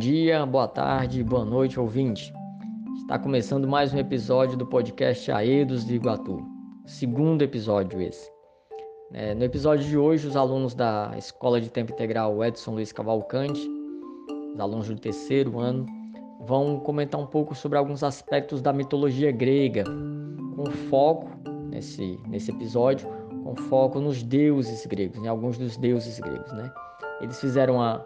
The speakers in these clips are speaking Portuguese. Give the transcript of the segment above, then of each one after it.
Dia, boa tarde, boa noite, ouvinte. Está começando mais um episódio do podcast Aedos de Iguatu. Segundo episódio esse. É, no episódio de hoje, os alunos da Escola de Tempo Integral Edson Luiz Cavalcante, os alunos do terceiro ano, vão comentar um pouco sobre alguns aspectos da mitologia grega, com foco nesse, nesse episódio, com foco nos deuses gregos, em alguns dos deuses gregos, né? Eles fizeram a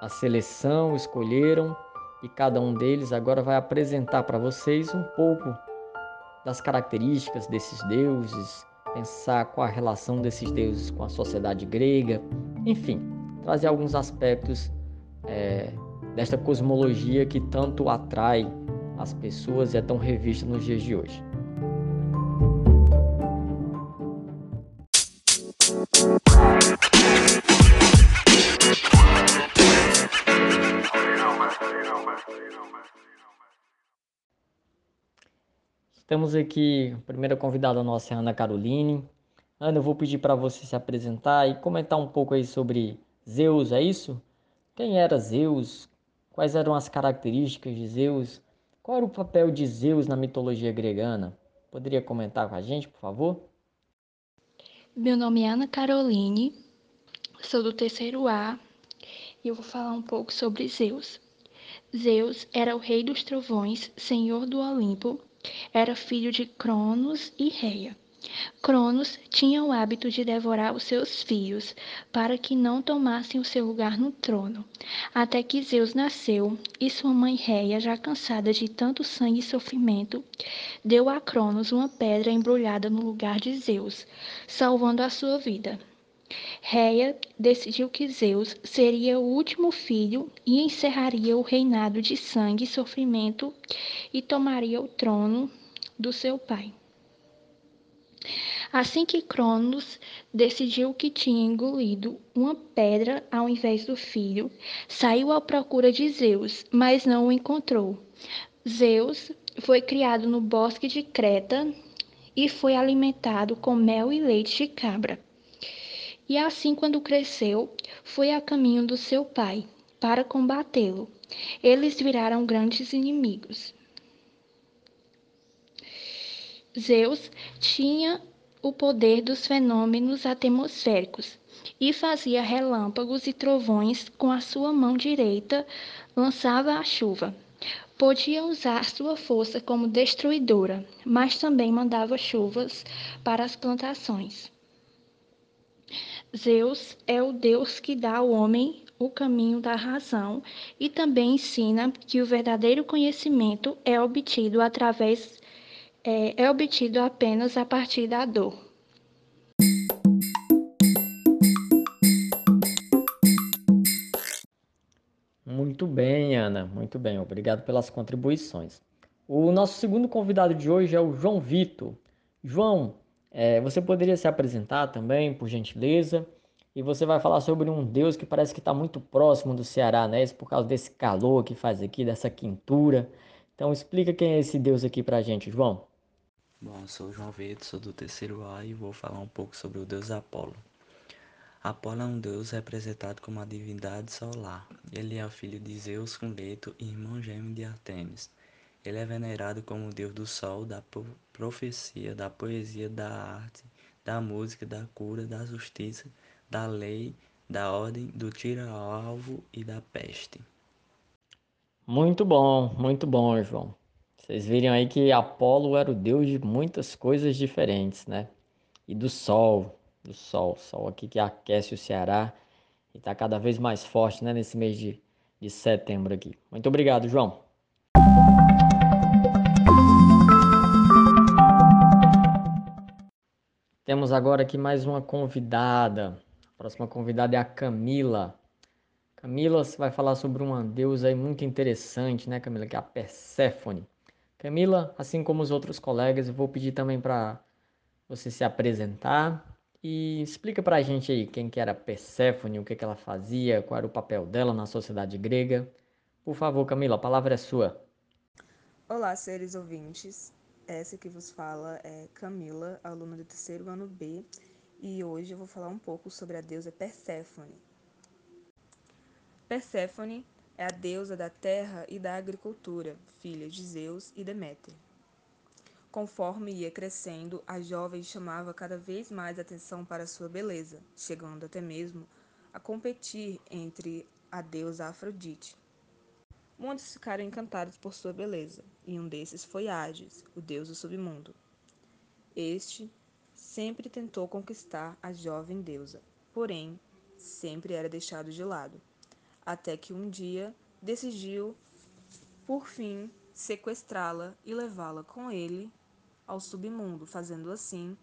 a seleção, escolheram e cada um deles agora vai apresentar para vocês um pouco das características desses deuses, pensar qual a relação desses deuses com a sociedade grega, enfim, trazer alguns aspectos é, desta cosmologia que tanto atrai as pessoas e é tão revista nos dias de hoje. Estamos aqui, a primeira convidada nossa é Ana Caroline. Ana, eu vou pedir para você se apresentar e comentar um pouco aí sobre Zeus, é isso? Quem era Zeus? Quais eram as características de Zeus? Qual era o papel de Zeus na mitologia gregana? Poderia comentar com a gente, por favor? Meu nome é Ana Caroline, sou do terceiro A e eu vou falar um pouco sobre Zeus. Zeus era o rei dos trovões, senhor do Olimpo, era filho de Cronos e Reia. Cronos tinha o hábito de devorar os seus filhos, para que não tomassem o seu lugar no trono. Até que Zeus nasceu, e sua mãe Reia, já cansada de tanto sangue e sofrimento, deu a Cronos uma pedra embrulhada no lugar de Zeus, salvando a sua vida. Reia decidiu que Zeus seria o último filho e encerraria o reinado de sangue e sofrimento e tomaria o trono do seu pai. Assim que Cronos decidiu que tinha engolido uma pedra ao invés do filho, saiu à procura de Zeus, mas não o encontrou. Zeus foi criado no bosque de Creta e foi alimentado com mel e leite de cabra. E assim, quando cresceu, foi a caminho do seu pai, para combatê-lo. Eles viraram grandes inimigos. Zeus tinha o poder dos fenômenos atmosféricos e fazia relâmpagos e trovões com a sua mão direita, lançava a chuva. Podia usar sua força como destruidora, mas também mandava chuvas para as plantações. Zeus é o Deus que dá ao homem o caminho da razão e também ensina que o verdadeiro conhecimento é obtido através é, é obtido apenas a partir da dor. Muito bem, Ana, muito bem, obrigado pelas contribuições. O nosso segundo convidado de hoje é o João Vitor. João, é, você poderia se apresentar também, por gentileza? E você vai falar sobre um Deus que parece que está muito próximo do Ceará, né? Isso por causa desse calor que faz aqui, dessa quintura. Então explica quem é esse Deus aqui pra gente, João. Bom, eu sou o João Vitor, sou do terceiro A e vou falar um pouco sobre o Deus Apolo. Apolo é um deus representado como a divindade solar. Ele é o filho de Zeus com Leto e irmão gêmeo de Artemis. Ele é venerado como o deus do sol, da profecia, da poesia, da arte, da música, da cura, da justiça, da lei, da ordem, do tira-alvo e da peste. Muito bom, muito bom, João. Vocês viram aí que Apolo era o deus de muitas coisas diferentes, né? E do sol, do sol, sol aqui que aquece o Ceará e está cada vez mais forte, né? Nesse mês de, de setembro aqui. Muito obrigado, João. Temos agora aqui mais uma convidada. A próxima convidada é a Camila. Camila vai falar sobre uma deusa aí muito interessante, né, Camila? Que é a Perséfone. Camila, assim como os outros colegas, eu vou pedir também para você se apresentar e explica para a gente aí quem que era Perséfone, o que, que ela fazia, qual era o papel dela na sociedade grega. Por favor, Camila, a palavra é sua. Olá, seres ouvintes. Essa que vos fala é Camila, aluna do terceiro ano B, e hoje eu vou falar um pouco sobre a deusa Perséfone. Perséfone É a deusa da terra e da agricultura, filha de Zeus e Deméter. Conforme ia crescendo, a jovem chamava cada vez mais atenção para sua beleza, chegando até mesmo a competir entre a deusa Afrodite. Muitos ficaram encantados por sua beleza, e um desses foi Hades, o deus do submundo. Este sempre tentou conquistar a jovem deusa, porém sempre era deixado de lado, até que um dia decidiu, por fim, sequestrá-la e levá-la com ele ao submundo, fazendo assim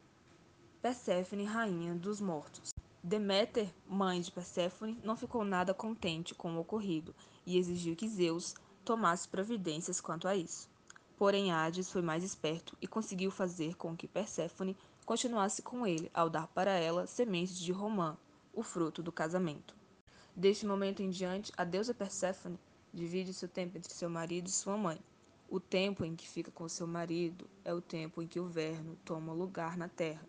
Perséfone rainha dos mortos. Deméter, mãe de Perséfone, não ficou nada contente com o ocorrido e exigiu que Zeus tomasse providências quanto a isso. Porém, Hades foi mais esperto e conseguiu fazer com que Perséfone continuasse com ele ao dar para ela sementes de romã, o fruto do casamento. Deste momento em diante, a deusa Perséfone divide seu tempo entre seu marido e sua mãe. O tempo em que fica com seu marido é o tempo em que o verno toma lugar na terra.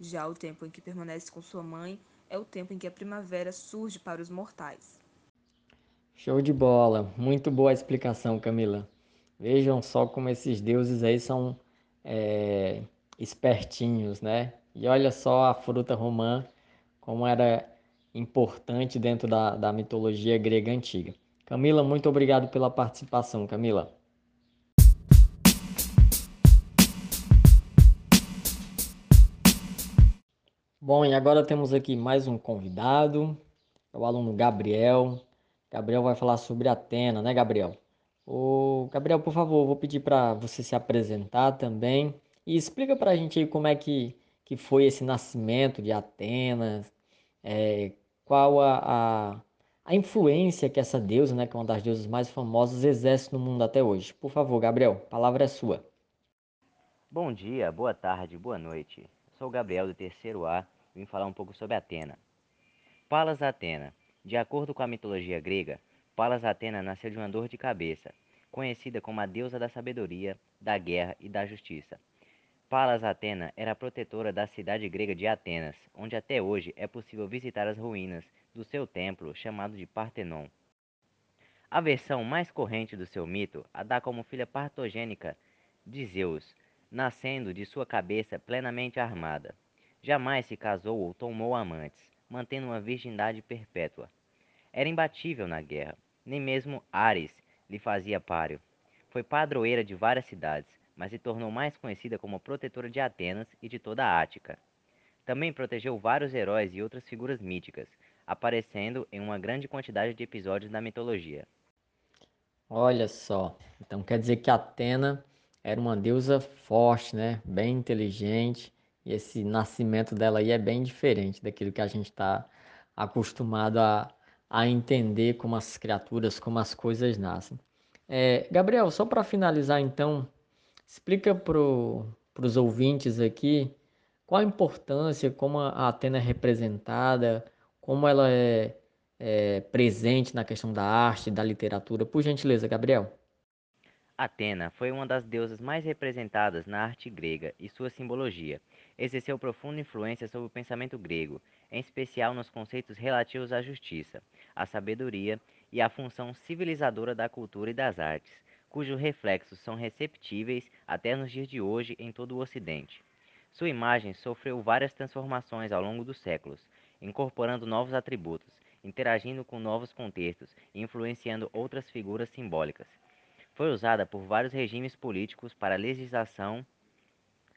Já o tempo em que permanece com sua mãe é o tempo em que a primavera surge para os mortais. Show de bola, muito boa explicação, Camila. Vejam só como esses deuses aí são é, espertinhos, né? E olha só a fruta romã, como era importante dentro da, da mitologia grega antiga. Camila, muito obrigado pela participação, Camila. Bom, e agora temos aqui mais um convidado, é o aluno Gabriel. Gabriel vai falar sobre Atena, né, Gabriel? O Gabriel, por favor, vou pedir para você se apresentar também e explica para a gente aí como é que, que foi esse nascimento de Atenas, é, qual a, a, a, influência que essa deusa, né, que é uma das deusas mais famosas, exerce no mundo até hoje. Por favor, Gabriel, a palavra é sua. Bom dia, boa tarde, boa noite. Sou Gabriel do terceiro A vim falar um pouco sobre Atena. Palas Atena. De acordo com a mitologia grega, Palas Atena nasceu de uma dor de cabeça, conhecida como a deusa da sabedoria, da guerra e da justiça. Palas Atena era a protetora da cidade grega de Atenas, onde até hoje é possível visitar as ruínas do seu templo chamado de Partenon. A versão mais corrente do seu mito a dá como filha partogênica de Zeus, nascendo de sua cabeça plenamente armada. Jamais se casou ou tomou amantes, mantendo uma virgindade perpétua. Era imbatível na guerra, nem mesmo Ares lhe fazia páreo. Foi padroeira de várias cidades, mas se tornou mais conhecida como protetora de Atenas e de toda a Ática. Também protegeu vários heróis e outras figuras míticas, aparecendo em uma grande quantidade de episódios da mitologia. Olha só, então quer dizer que Atena era uma deusa forte, né? Bem inteligente, e esse nascimento dela aí é bem diferente daquilo que a gente está acostumado a, a entender como as criaturas, como as coisas nascem. É, Gabriel, só para finalizar então, explica para os ouvintes aqui qual a importância, como a Atena é representada, como ela é, é presente na questão da arte, da literatura. Por gentileza, Gabriel. Atena foi uma das deusas mais representadas na arte grega e sua simbologia exerceu profunda influência sobre o pensamento grego, em especial nos conceitos relativos à justiça, à sabedoria e à função civilizadora da cultura e das artes, cujos reflexos são receptíveis até nos dias de hoje em todo o Ocidente. Sua imagem sofreu várias transformações ao longo dos séculos, incorporando novos atributos, interagindo com novos contextos e influenciando outras figuras simbólicas. Foi usada por vários regimes políticos para legislação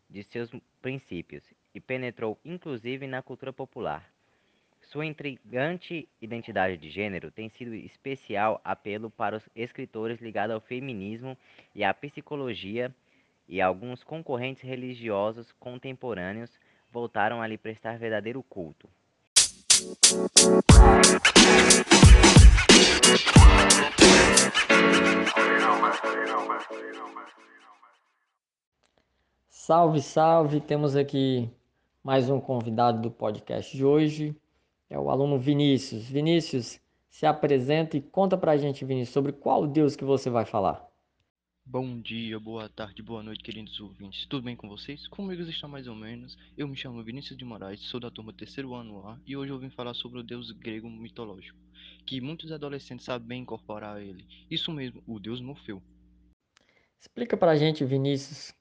de seus princípios e penetrou inclusive na cultura popular. Sua intrigante identidade de gênero tem sido especial apelo para os escritores ligados ao feminismo e à psicologia, e alguns concorrentes religiosos contemporâneos voltaram a lhe prestar verdadeiro culto. Salve, salve! Temos aqui mais um convidado do podcast de hoje. É o aluno Vinícius. Vinícius, se apresenta e conta pra gente, Vinícius, sobre qual Deus que você vai falar. Bom dia, boa tarde, boa noite, queridos ouvintes. Tudo bem com vocês? Comigo está mais ou menos. Eu me chamo Vinícius de Moraes, sou da turma terceiro ano A e hoje eu vim falar sobre o deus grego mitológico, que muitos adolescentes sabem bem incorporar a ele. Isso mesmo, o deus Morfeu. Explica pra gente, Vinícius,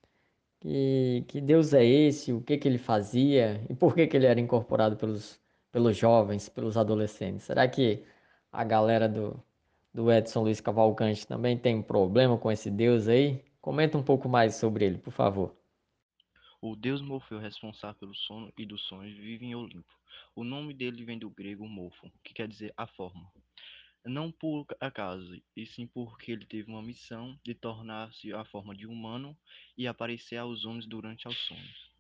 que, que deus é esse, o que que ele fazia e por que que ele era incorporado pelos, pelos jovens, pelos adolescentes. Será que a galera do, do Edson Luiz Cavalcante também tem um problema com esse deus aí? Comenta um pouco mais sobre ele, por favor. O deus Morfeu, responsável pelo sono e dos sonhos, vive em Olimpo. O nome dele vem do grego morfo, que quer dizer a forma. Não por acaso, e sim porque ele teve uma missão de tornar-se a forma de humano e aparecer aos homens durante os sonhos.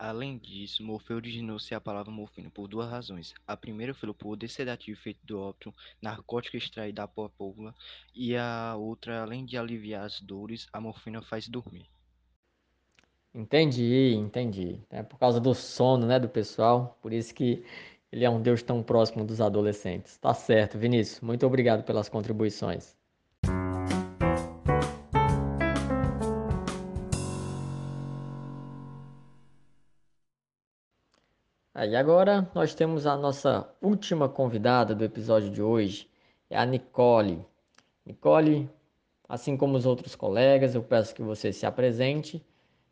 Além disso, Morfeu originou-se a palavra morfina por duas razões. A primeira foi o poder sedativo feito do ópio, narcótico extraído da papoula, e a outra, além de aliviar as dores, a morfina faz dormir. Entendi, entendi. É por causa do sono, né, do pessoal, por isso que ele é um deus tão próximo dos adolescentes. Tá certo, Vinícius. Muito obrigado pelas contribuições. Aí agora nós temos a nossa última convidada do episódio de hoje, é a Nicole. Nicole, assim como os outros colegas, eu peço que você se apresente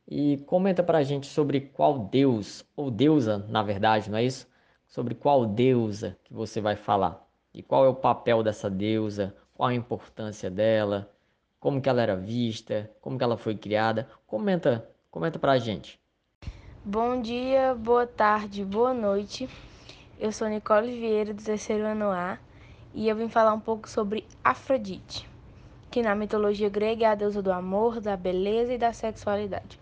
e comenta para a gente sobre qual deus, ou deusa, na verdade, não é isso? Sobre qual deusa que você vai falar. E qual é o papel dessa deusa, qual a importância dela, como que ela era vista, como que ela foi criada. Comenta, comenta para a gente. Bom dia, boa tarde, boa noite. Eu sou Nicole Vieira, do terceiro ano A, e eu vim falar um pouco sobre Afrodite, que na mitologia grega é a deusa do amor, da beleza e da sexualidade.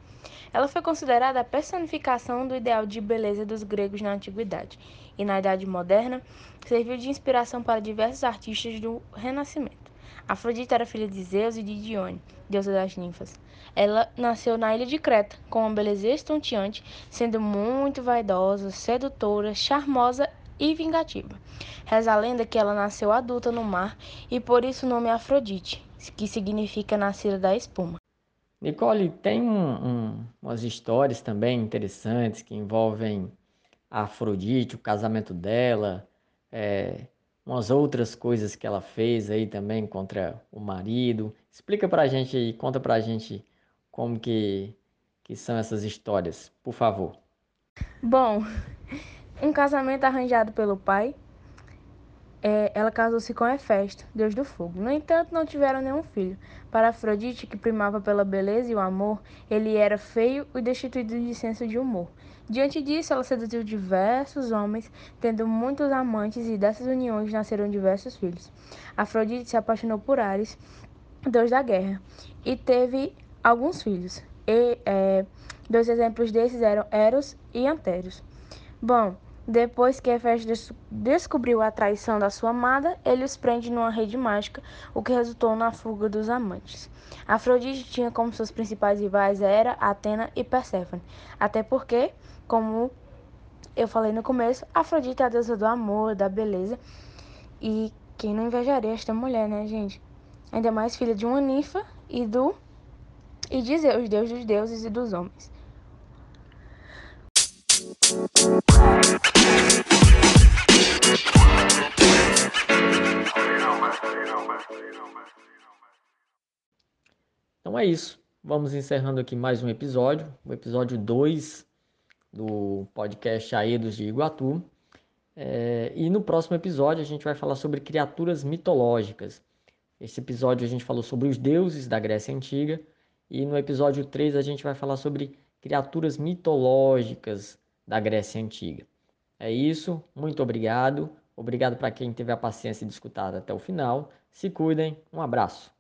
Ela foi considerada a personificação do ideal de beleza dos gregos na antiguidade, e na Idade Moderna serviu de inspiração para diversos artistas do Renascimento. Afrodite era filha de Zeus e de Dione, deusa das ninfas. Ela nasceu na ilha de Creta, com uma beleza estonteante, sendo muito vaidosa, sedutora, charmosa e vingativa. Reza a lenda que ela nasceu adulta no mar e por isso o nome é Afrodite, que significa nascida da espuma. Nicole, tem um, um, umas histórias também interessantes que envolvem a Afrodite, o casamento dela, é, umas outras coisas que ela fez aí também contra o marido. Explica pra gente aí, conta pra gente como que, que são essas histórias, por favor. Bom, um casamento arranjado pelo pai. É, ela casou-se com Hefesto, deus do fogo. No entanto, não tiveram nenhum filho. Para Afrodite, que primava pela beleza e o amor, ele era feio e destituído de senso de humor. Diante disso, ela seduziu diversos homens, tendo muitos amantes, e dessas uniões nasceram diversos filhos. Afrodite se apaixonou por Ares, deus da guerra, e teve alguns filhos. E, é, dois exemplos desses eram Eros e Anteros. Bom, depois que Hefesto descobriu a traição da sua amada, ele os prende numa rede mágica, o que resultou na fuga dos amantes. Afrodite tinha como seus principais rivais Hera, Atena e Perséfone, até porque como eu falei no começo, Afrodite é a deusa do amor, da beleza. E quem não invejaria esta mulher, né, gente? Ainda mais filha de uma ninfa e do e de Zeus, deus dos deuses e dos homens. Então é isso. Vamos encerrando aqui mais um episódio, o episódio 2 do podcast Aedos de Iguatu. É, e no próximo episódio a gente vai falar sobre criaturas mitológicas. Esse episódio a gente falou sobre os deuses da Grécia Antiga. E no episódio 3 a gente vai falar sobre criaturas mitológicas da Grécia Antiga. É isso, muito obrigado. Obrigado para quem teve a paciência de escutar até o final. Se cuidem, um abraço.